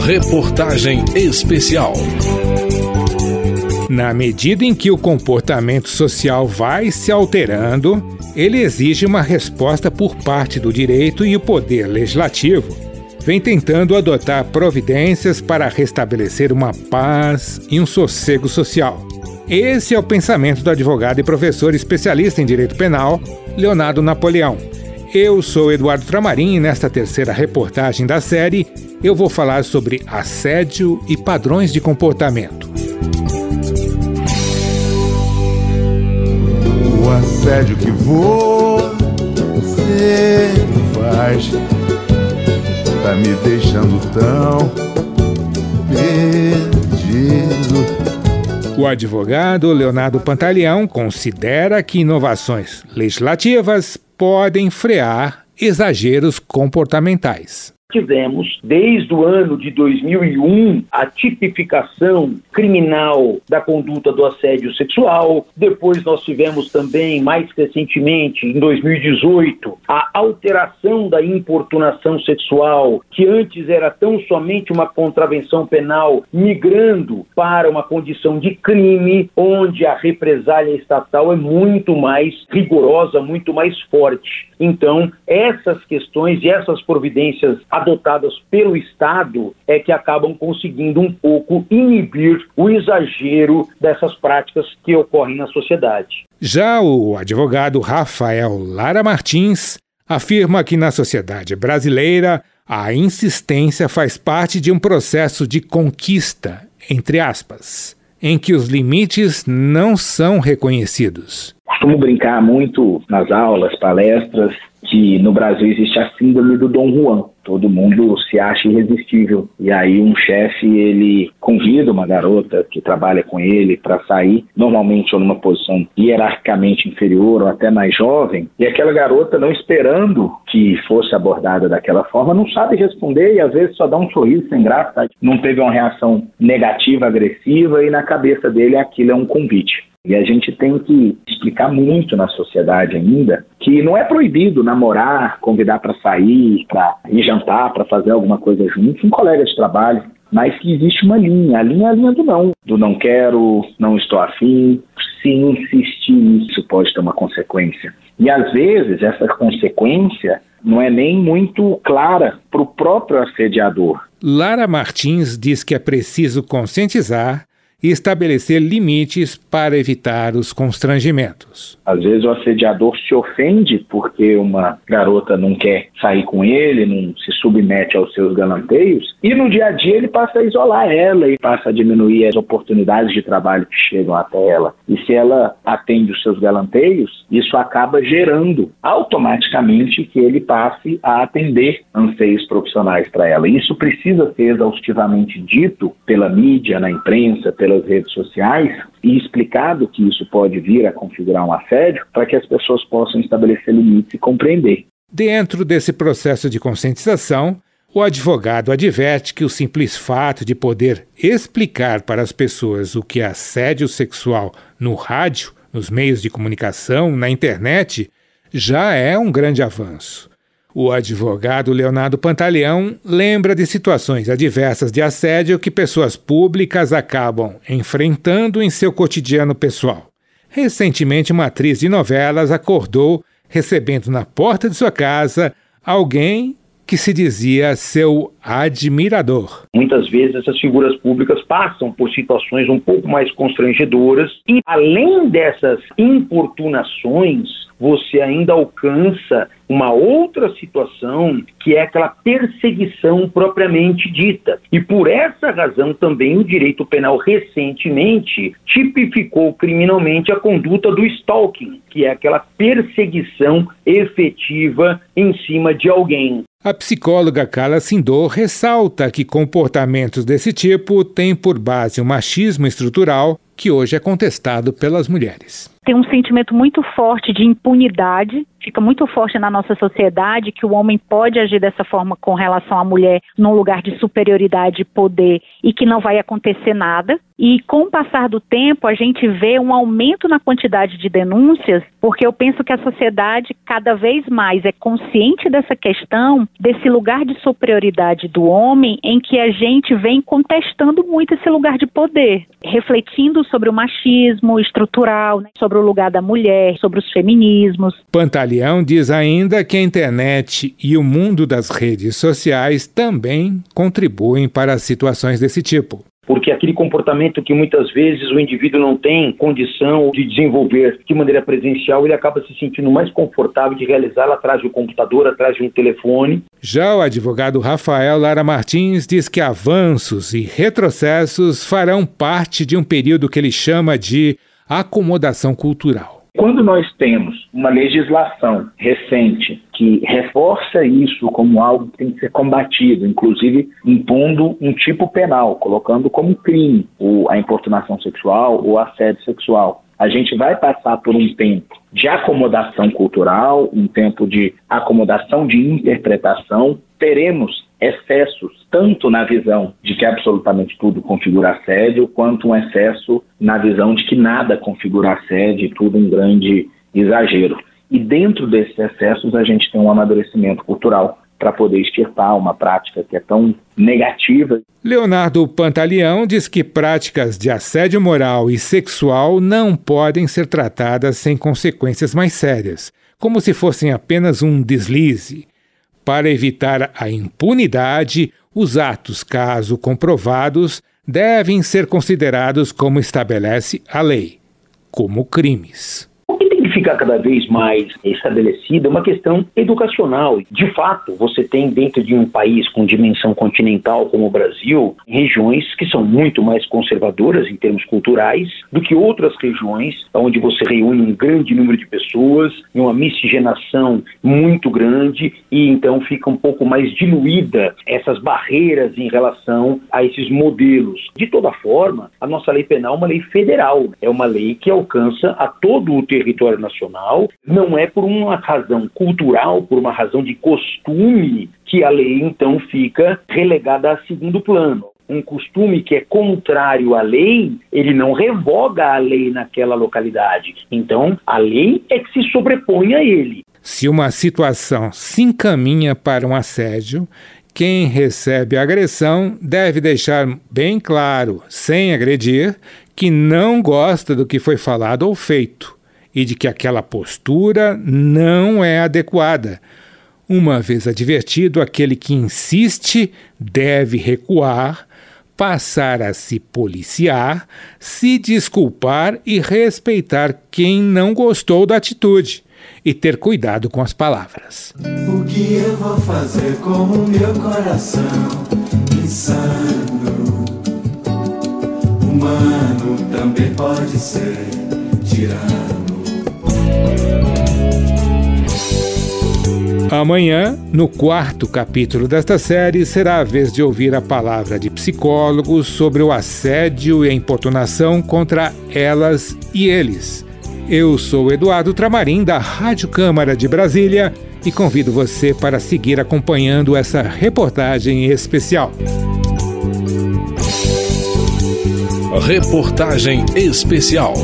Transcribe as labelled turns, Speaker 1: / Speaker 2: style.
Speaker 1: Reportagem especial.
Speaker 2: Na medida em que o comportamento social vai se alterando, ele exige uma resposta por parte do direito e o poder legislativo vem tentando adotar providências para restabelecer uma paz e um sossego social. Esse é o pensamento do advogado e professor especialista em direito penal, Leonardo Napoleão. Eu sou Eduardo Tramarim e nesta terceira reportagem da série eu vou falar sobre assédio e padrões de comportamento.
Speaker 3: O assédio que você faz tá me deixando tão perdido.
Speaker 2: O advogado Leonardo Pantaleão considera que inovações legislativas podem frear exageros comportamentais
Speaker 4: tivemos, desde o ano de 2001, a tipificação criminal da conduta do assédio sexual. Depois nós tivemos também, mais recentemente, em 2018, a alteração da importunação sexual, que antes era tão somente uma contravenção penal, migrando para uma condição de crime, onde a represália estatal é muito mais rigorosa, muito mais forte. Então, essas questões e essas providências adotadas pelo Estado é que acabam conseguindo um pouco inibir o exagero dessas práticas que ocorrem na sociedade.
Speaker 2: Já o advogado Rafael Lara Martins afirma que na sociedade brasileira a insistência faz parte de um processo de conquista, entre aspas, em que os limites não são reconhecidos.
Speaker 5: Costumo brincar muito nas aulas, palestras, que no Brasil existe a síndrome do Dom Juan. Todo mundo se acha irresistível. E aí um chefe, ele convida uma garota que trabalha com ele para sair, normalmente ou numa posição hierarquicamente inferior ou até mais jovem, e aquela garota não esperando que fosse abordada daquela forma, não sabe responder e às vezes só dá um sorriso sem graça, não teve uma reação negativa, agressiva e na cabeça dele aquilo é um convite. E a gente tem que explicar muito na sociedade ainda que não é proibido namorar, convidar para sair, para ir jantar, para fazer alguma coisa junto, um colega de trabalho, mas que existe uma linha. A linha é a linha do não, do não quero, não estou afim. Se insistir isso pode ter uma consequência. E às vezes essa consequência não é nem muito clara para o próprio assediador.
Speaker 2: Lara Martins diz que é preciso conscientizar e estabelecer limites para evitar os constrangimentos.
Speaker 5: Às vezes o assediador se ofende porque uma garota não quer sair com ele, não se submete aos seus galanteios, e no dia a dia ele passa a isolar ela e passa a diminuir as oportunidades de trabalho que chegam até ela. E se ela atende os seus galanteios, isso acaba gerando automaticamente que ele passe a atender anseios profissionais para ela. Isso precisa ser exaustivamente dito pela mídia, na imprensa, pela pelas redes sociais e explicado que isso pode vir a configurar um assédio para que as pessoas possam estabelecer limites e compreender.
Speaker 2: Dentro desse processo de conscientização, o advogado adverte que o simples fato de poder explicar para as pessoas o que é assédio sexual no rádio, nos meios de comunicação, na internet, já é um grande avanço. O advogado Leonardo Pantaleão lembra de situações adversas de assédio que pessoas públicas acabam enfrentando em seu cotidiano pessoal. Recentemente, uma atriz de novelas acordou recebendo na porta de sua casa alguém que se dizia seu admirador.
Speaker 4: Muitas vezes essas figuras públicas passam por situações um pouco mais constrangedoras e, além dessas importunações, você ainda alcança uma outra situação que é aquela perseguição propriamente dita. E por essa razão também o direito penal recentemente tipificou criminalmente a conduta do stalking, que é aquela perseguição efetiva em cima de alguém.
Speaker 2: A psicóloga Carla Sindor ressalta que comportamentos desse tipo têm por base o machismo estrutural que hoje é contestado pelas mulheres.
Speaker 6: Tem um sentimento muito forte de impunidade fica muito forte na nossa sociedade que o homem pode agir dessa forma com relação à mulher num lugar de superioridade e poder e que não vai acontecer nada. E com o passar do tempo, a gente vê um aumento na quantidade de denúncias, porque eu penso que a sociedade cada vez mais é consciente dessa questão, desse lugar de superioridade do homem, em que a gente vem contestando muito esse lugar de poder, refletindo sobre o machismo estrutural, né, sobre o lugar da mulher, sobre os feminismos.
Speaker 2: Pantaleão diz ainda que a internet e o mundo das redes sociais também contribuem para situações desse tipo
Speaker 4: porque aquele comportamento que muitas vezes o indivíduo não tem condição de desenvolver de maneira presencial, ele acaba se sentindo mais confortável de realizá-la atrás do computador, atrás de um telefone.
Speaker 2: Já o advogado Rafael Lara Martins diz que avanços e retrocessos farão parte de um período que ele chama de acomodação cultural.
Speaker 5: Quando nós temos uma legislação recente que reforça isso como algo que tem que ser combatido, inclusive impondo um tipo penal, colocando como crime a importunação sexual ou assédio sexual, a gente vai passar por um tempo de acomodação cultural, um tempo de acomodação de interpretação. Teremos excessos, tanto na visão de que absolutamente tudo configura assédio, quanto um excesso na visão de que nada configura assédio, tudo um grande exagero. E dentro desses excessos, a gente tem um amadurecimento cultural para poder extirpar uma prática que é tão negativa.
Speaker 2: Leonardo Pantaleão diz que práticas de assédio moral e sexual não podem ser tratadas sem consequências mais sérias, como se fossem apenas um deslize. Para evitar a impunidade, os atos, caso comprovados, devem ser considerados como estabelece a lei, como crimes
Speaker 4: fica cada vez mais estabelecida uma questão educacional. De fato, você tem dentro de um país com dimensão continental como o Brasil, regiões que são muito mais conservadoras em termos culturais do que outras regiões onde você reúne um grande número de pessoas, uma miscigenação muito grande e então fica um pouco mais diluída essas barreiras em relação a esses modelos. De toda forma, a nossa lei penal é uma lei federal, é uma lei que alcança a todo o território nacional, não é por uma razão cultural, por uma razão de costume, que a lei então fica relegada a segundo plano um costume que é contrário à lei, ele não revoga a lei naquela localidade. Então, a lei é que se sobrepõe a ele.
Speaker 2: Se uma situação se encaminha para um assédio, quem recebe a agressão deve deixar bem claro, sem agredir, que não gosta do que foi falado ou feito e de que aquela postura não é adequada. Uma vez advertido, aquele que insiste deve recuar, passar a se policiar, se desculpar e respeitar quem não gostou da atitude e ter cuidado com as palavras.
Speaker 7: O que eu vou fazer com o meu coração insano? Humano também pode ser tirano.
Speaker 2: Amanhã, no quarto capítulo desta série, será a vez de ouvir a palavra de psicólogos sobre o assédio e a importunação contra elas e eles. Eu sou Eduardo Tramarim, da Rádio Câmara de Brasília, e convido você para seguir acompanhando essa reportagem especial.
Speaker 1: Reportagem especial.